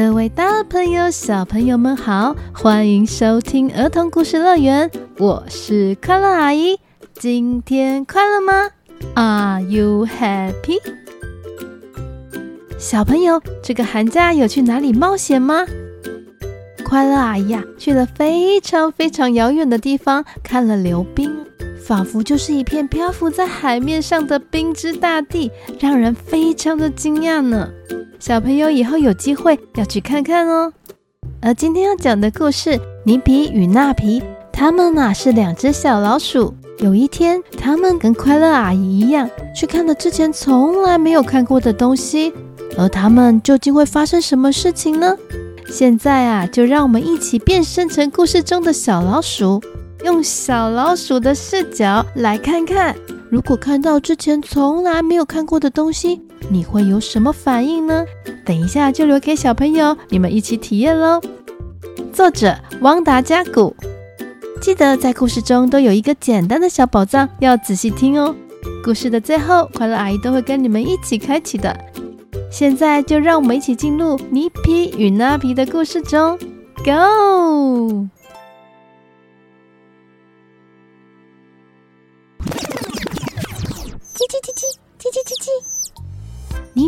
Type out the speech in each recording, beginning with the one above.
各位大朋友、小朋友们好，欢迎收听儿童故事乐园，我是快乐阿姨。今天快乐吗？Are you happy？小朋友，这个寒假有去哪里冒险吗？快乐阿姨呀，去了非常非常遥远的地方，看了流冰，仿佛就是一片漂浮在海面上的冰之大地，让人非常的惊讶呢。小朋友以后有机会要去看看哦。而今天要讲的故事《尼皮与纳皮》，他们呐是两只小老鼠。有一天，他们跟快乐阿姨一样，去看了之前从来没有看过的东西。而他们究竟会发生什么事情呢？现在啊，就让我们一起变身成故事中的小老鼠，用小老鼠的视角来看看，如果看到之前从来没有看过的东西。你会有什么反应呢？等一下就留给小朋友，你们一起体验喽。作者汪达加古，记得在故事中都有一个简单的小宝藏，要仔细听哦。故事的最后，快乐阿姨都会跟你们一起开启的。现在就让我们一起进入尼皮与纳皮的故事中，Go！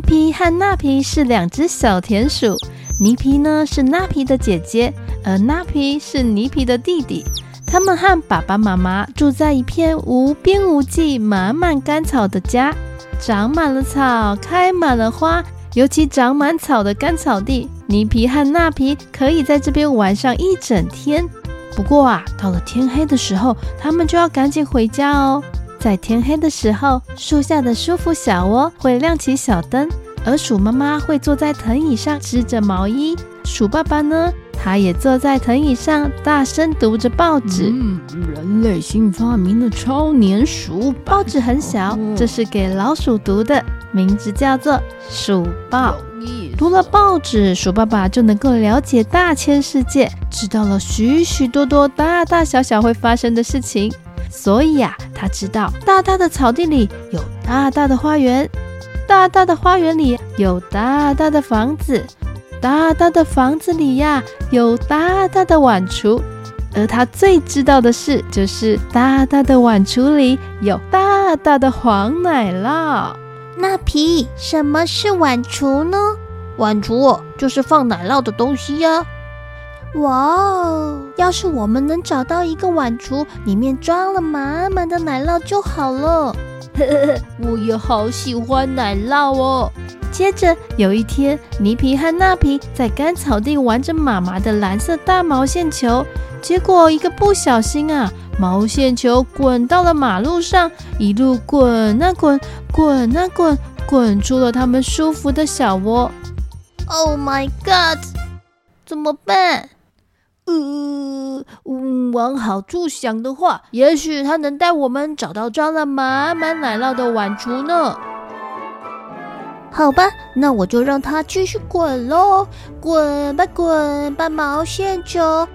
皮和纳皮是两只小田鼠，尼皮呢是纳皮的姐姐，而纳皮是尼皮的弟弟。他们和爸爸妈妈住在一片无边无际、满满干草的家，长满了草，开满了花，尤其长满草的干草地，尼皮和纳皮可以在这边玩上一整天。不过啊，到了天黑的时候，他们就要赶紧回家哦。在天黑的时候，树下的舒服小窝会亮起小灯，而鼠妈妈会坐在藤椅上织着毛衣。鼠爸爸呢，他也坐在藤椅上，大声读着报纸。嗯，人类新发明的超黏鼠报纸很小，这是给老鼠读的，名字叫做《鼠报》。读了报纸，鼠爸爸就能够了解大千世界，知道了许许多多大大小小会发生的事情。所以呀、啊，他知道大大的草地里有大大的花园，大大的花园里有大大的房子，大大的房子里呀有大大的碗橱，而他最知道的事就是大大的碗橱里有大大的黄奶酪。那皮，什么是碗橱呢？碗橱哦，就是放奶酪的东西呀。哇哦！要是我们能找到一个碗橱，里面装了满满的奶酪就好了。呵呵呵，我也好喜欢奶酪哦。接着有一天，尼皮和纳皮在干草地玩着妈妈的蓝色大毛线球，结果一个不小心啊，毛线球滚到了马路上，一路滚啊滚，滚啊滚，滚出了他们舒服的小窝。Oh my god！怎么办？呃，嗯，往好处想的话，也许他能带我们找到装了满满奶酪的碗橱呢。好吧，那我就让它继续滚喽，滚吧滚吧，毛线球。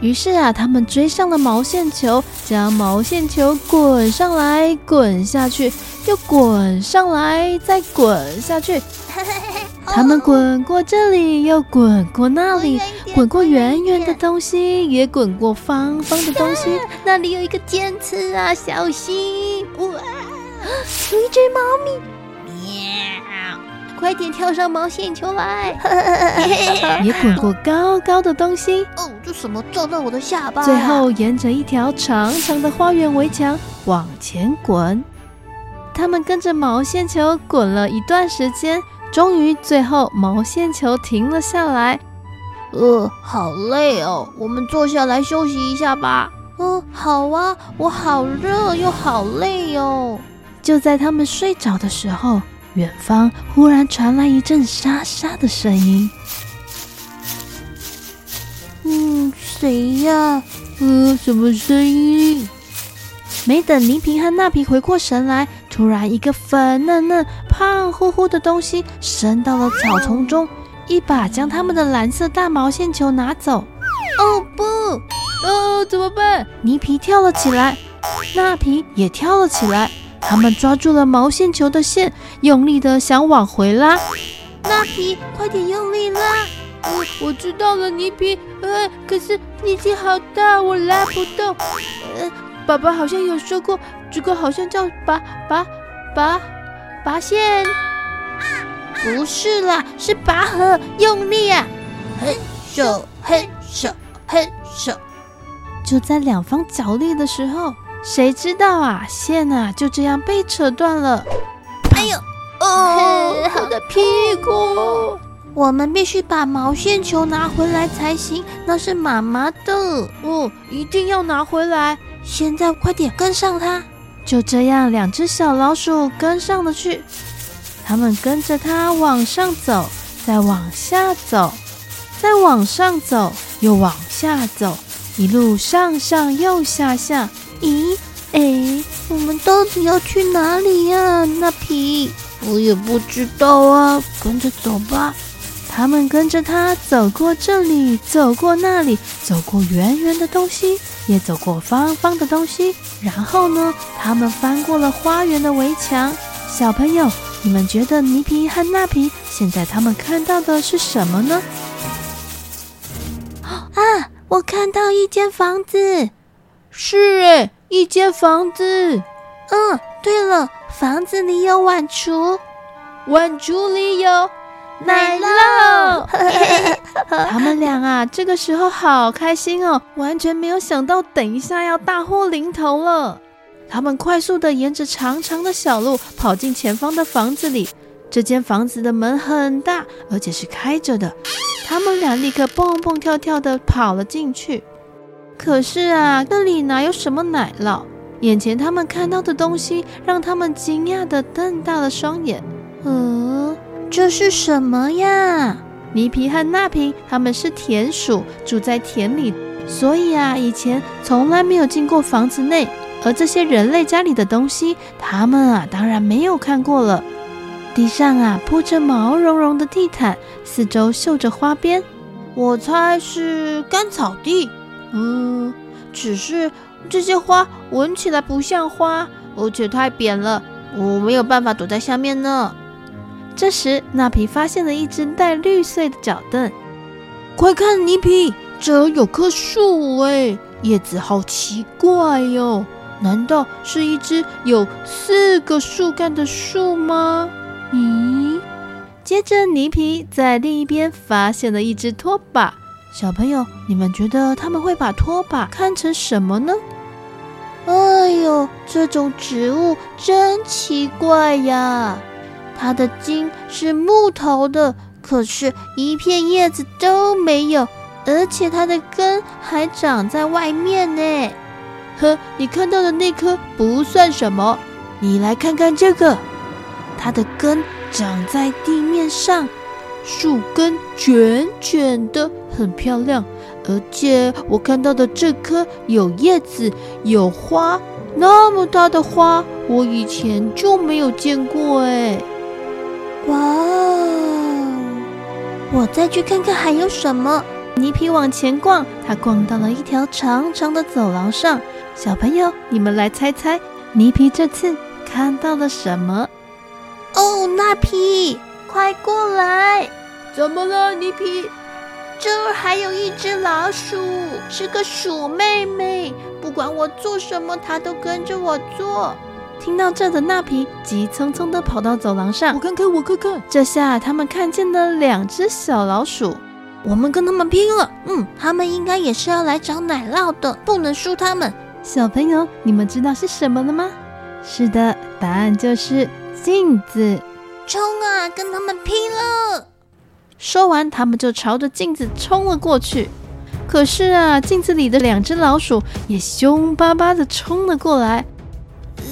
于是啊，他们追上了毛线球，将毛线球滚上来，滚下去，又滚上来，再滚下去。他们滚过这里，又滚过那里，滚过圆圆的东西，也滚过方方的东西。那里有一个尖刺啊，小心！哇，有一只猫咪，喵！快点跳上毛线球来！也滚过高高的东西。哦，这什么撞到我的下巴？最后沿着一条长长的花园围墙往前滚。他们跟着毛线球滚了一段时间。终于，最后毛线球停了下来。呃，好累哦，我们坐下来休息一下吧。嗯，好啊，我好热又好累哟、哦。就在他们睡着的时候，远方忽然传来一阵沙沙的声音。嗯，谁呀？呃，什么声音？没等倪萍和纳皮回过神来，突然一个粉嫩嫩、胖乎乎的东西伸到了草丛中，一把将他们的蓝色大毛线球拿走。哦不！哦，怎么办？泥皮跳了起来，纳皮也跳了起来。他们抓住了毛线球的线，用力的想往回拉。纳皮，快点用力拉！我我知道了，泥皮。呃，可是力气好大，我拉不动。呃。爸爸好像有说过，这个好像叫拔拔拔拔线，不是啦，是拔河，用力啊！嘿咻嘿咻嘿咻。就在两方角力的时候，谁知道啊，线啊就这样被扯断了。哎呦，哦，我的屁股！我们必须把毛线球拿回来才行，那是妈妈的。哦，一定要拿回来。现在快点跟上他！就这样，两只小老鼠跟上了去。他们跟着它往上走，再往下走，再往上走，又往下走，一路上上又下下。咦？哎，我们到底要去哪里呀？纳皮，我也不知道啊，跟着走吧。他们跟着他走过这里，走过那里，走过圆圆的东西，也走过方方的东西。然后呢，他们翻过了花园的围墙。小朋友，你们觉得尼皮和纳皮现在他们看到的是什么呢？啊，我看到一间房子。是诶，一间房子。嗯，对了，房子里有碗橱，碗橱里有。奶酪，他们俩啊，这个时候好开心哦，完全没有想到等一下要大祸临头了。他们快速地沿着长长的小路跑进前方的房子里。这间房子的门很大，而且是开着的。他们俩立刻蹦蹦跳跳地跑了进去。可是啊，那里哪有什么奶酪？眼前他们看到的东西让他们惊讶地瞪大了双眼。嗯。这是什么呀？泥皮和纳皮他们是田鼠，住在田里，所以啊，以前从来没有进过房子内。而这些人类家里的东西，他们啊当然没有看过了。地上啊铺着毛茸茸的地毯，四周绣着花边，我猜是干草地。嗯，只是这些花闻起来不像花，而且太扁了，我没有办法躲在下面呢。这时，纳皮发现了一只带绿色的脚凳。快看，尼皮，这儿有棵树哎，叶子好奇怪哟！难道是一只有四个树干的树吗？咦？接着，尼皮在另一边发现了一只拖把。小朋友，你们觉得他们会把拖把看成什么呢？哎呦，这种植物真奇怪呀！它的茎是木头的，可是一片叶子都没有，而且它的根还长在外面呢。呵，你看到的那颗不算什么，你来看看这个，它的根长在地面上，树根卷卷的，很漂亮。而且我看到的这颗有叶子、有花，那么大的花，我以前就没有见过哎。我再去看看还有什么。尼皮往前逛，他逛到了一条长长的走廊上。小朋友，你们来猜猜，尼皮这次看到了什么？哦，那皮，快过来！怎么了，尼皮？这儿还有一只老鼠，是个鼠妹妹。不管我做什么，它都跟着我做。听到这的纳皮急匆匆地跑到走廊上，我看看，我看看。这下他们看见了两只小老鼠，我们跟他们拼了！嗯，他们应该也是要来找奶酪的，不能输他们。小朋友，你们知道是什么了吗？是的，答案就是镜子。冲啊，跟他们拼了！说完，他们就朝着镜子冲了过去。可是啊，镜子里的两只老鼠也凶巴巴地冲了过来。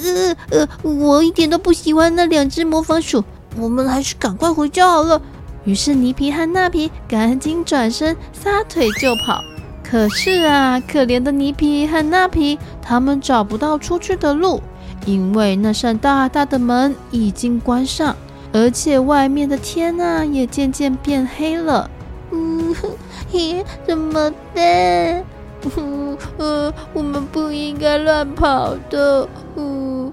呃呃，我一点都不喜欢那两只模仿鼠，我们还是赶快回家好了。于是尼皮和纳皮赶紧转身撒腿就跑。可是啊，可怜的尼皮和纳皮，他们找不到出去的路，因为那扇大大的门已经关上，而且外面的天啊也渐渐变黑了。嗯，嘿，怎么办？嗯，呃，我们不应该乱跑的。嗯，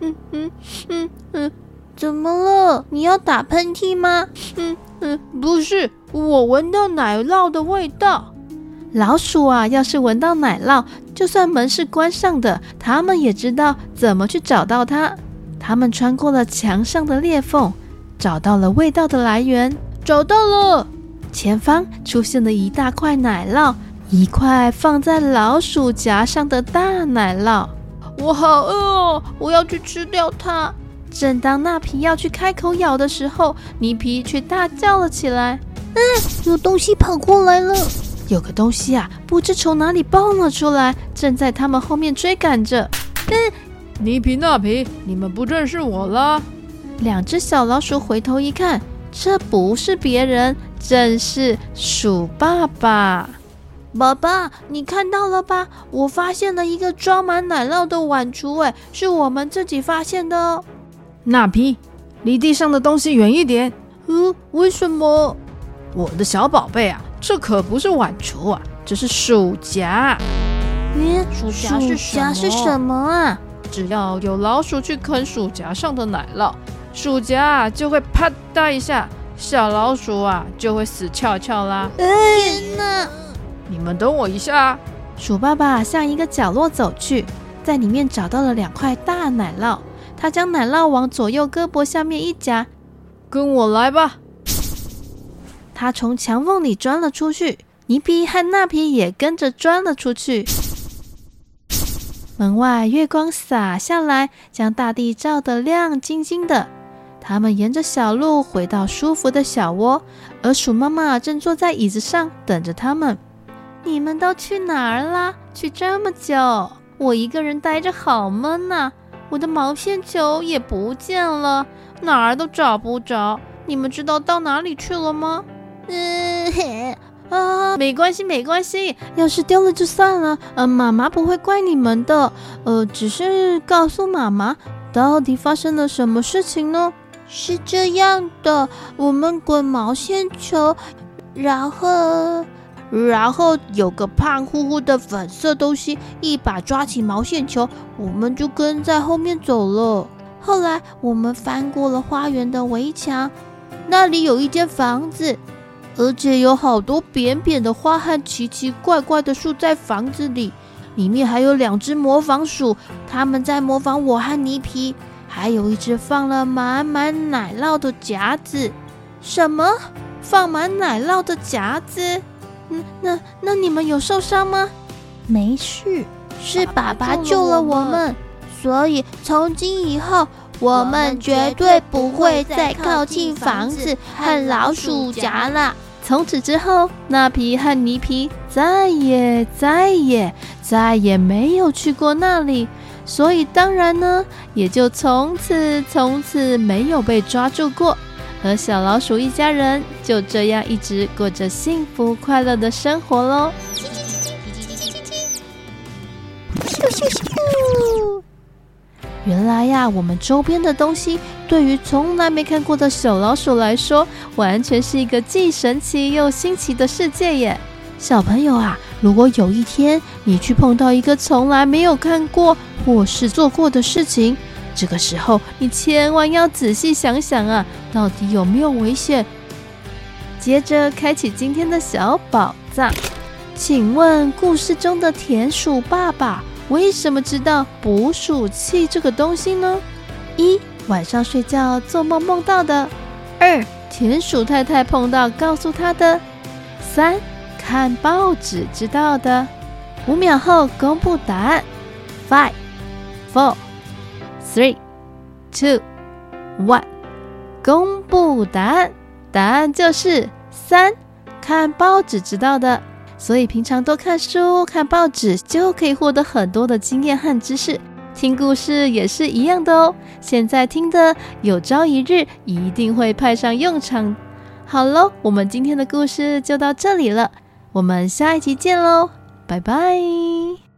嗯嗯嗯嗯，怎么了？你要打喷嚏吗？嗯嗯，不是，我闻到奶酪的味道。老鼠啊，要是闻到奶酪，就算门是关上的，它们也知道怎么去找到它。它们穿过了墙上的裂缝，找到了味道的来源。找到了，前方出现了一大块奶酪，一块放在老鼠夹上的大奶酪。我好饿哦，我要去吃掉它。正当纳皮要去开口咬的时候，尼皮却大叫了起来：“嗯，有东西跑过来了！”有个东西啊，不知从哪里蹦了出来，正在他们后面追赶着。嗯，尼皮、纳皮，你们不认识我了？两只小老鼠回头一看，这不是别人，正是鼠爸爸。爸爸，你看到了吧？我发现了一个装满奶酪的碗橱，哎，是我们自己发现的哦。那皮，离地上的东西远一点。嗯，为什么？我的小宝贝啊！这可不是碗橱啊，这是鼠夹。嗯，鼠夹是什么？鼠夹是什么啊？只要有老鼠去啃鼠夹上的奶酪，鼠夹就会啪嗒一下，小老鼠啊就会死翘翘啦。天哪！你们等我一下。鼠爸爸向一个角落走去，在里面找到了两块大奶酪，他将奶酪往左右胳膊下面一夹，跟我来吧。他从墙缝里钻了出去，尼皮和纳皮也跟着钻了出去。门外月光洒下来，将大地照得亮晶晶的。他们沿着小路回到舒服的小窝，而鼠妈妈正坐在椅子上等着他们。你们都去哪儿啦？去这么久，我一个人待着好闷呐！我的毛线球也不见了，哪儿都找不着。你们知道到哪里去了吗？嗯，啊，没关系，没关系。要是丢了就算了，呃，妈妈不会怪你们的。呃，只是告诉妈妈，到底发生了什么事情呢？是这样的，我们滚毛线球，然后，然后有个胖乎乎的粉色东西一把抓起毛线球，我们就跟在后面走了。后来我们翻过了花园的围墙，那里有一间房子。而且有好多扁扁的花和奇奇怪怪的树在房子里，里面还有两只模仿鼠，他们在模仿我和尼皮，还有一只放了满满奶酪的夹子。什么？放满奶酪的夹子？嗯，那那你们有受伤吗？没事，是爸爸救了我们，所以从今以后。我们绝对不会再靠近房子和老鼠夹了。从此之后，那皮和泥皮再也再也再也没有去过那里，所以当然呢，也就从此从此没有被抓住过。和小老鼠一家人就这样一直过着幸福快乐的生活喽。原来呀，我们周边的东西对于从来没看过的小老鼠来说，完全是一个既神奇又新奇的世界耶！小朋友啊，如果有一天你去碰到一个从来没有看过或是做过的事情，这个时候你千万要仔细想想啊，到底有没有危险？接着开启今天的小宝藏，请问故事中的田鼠爸爸，为什么知道捕鼠器这个东西呢？一、晚上睡觉做梦梦到的；二、田鼠太太碰到告诉他的；三、看报纸知道的。五秒后公布答案：Five, four, three, two, one。公布答案，答案就是三，看报纸知道的。所以平常多看书、看报纸，就可以获得很多的经验和知识。听故事也是一样的哦。现在听的，有朝一日一定会派上用场。好喽，我们今天的故事就到这里了，我们下一集见喽，拜拜。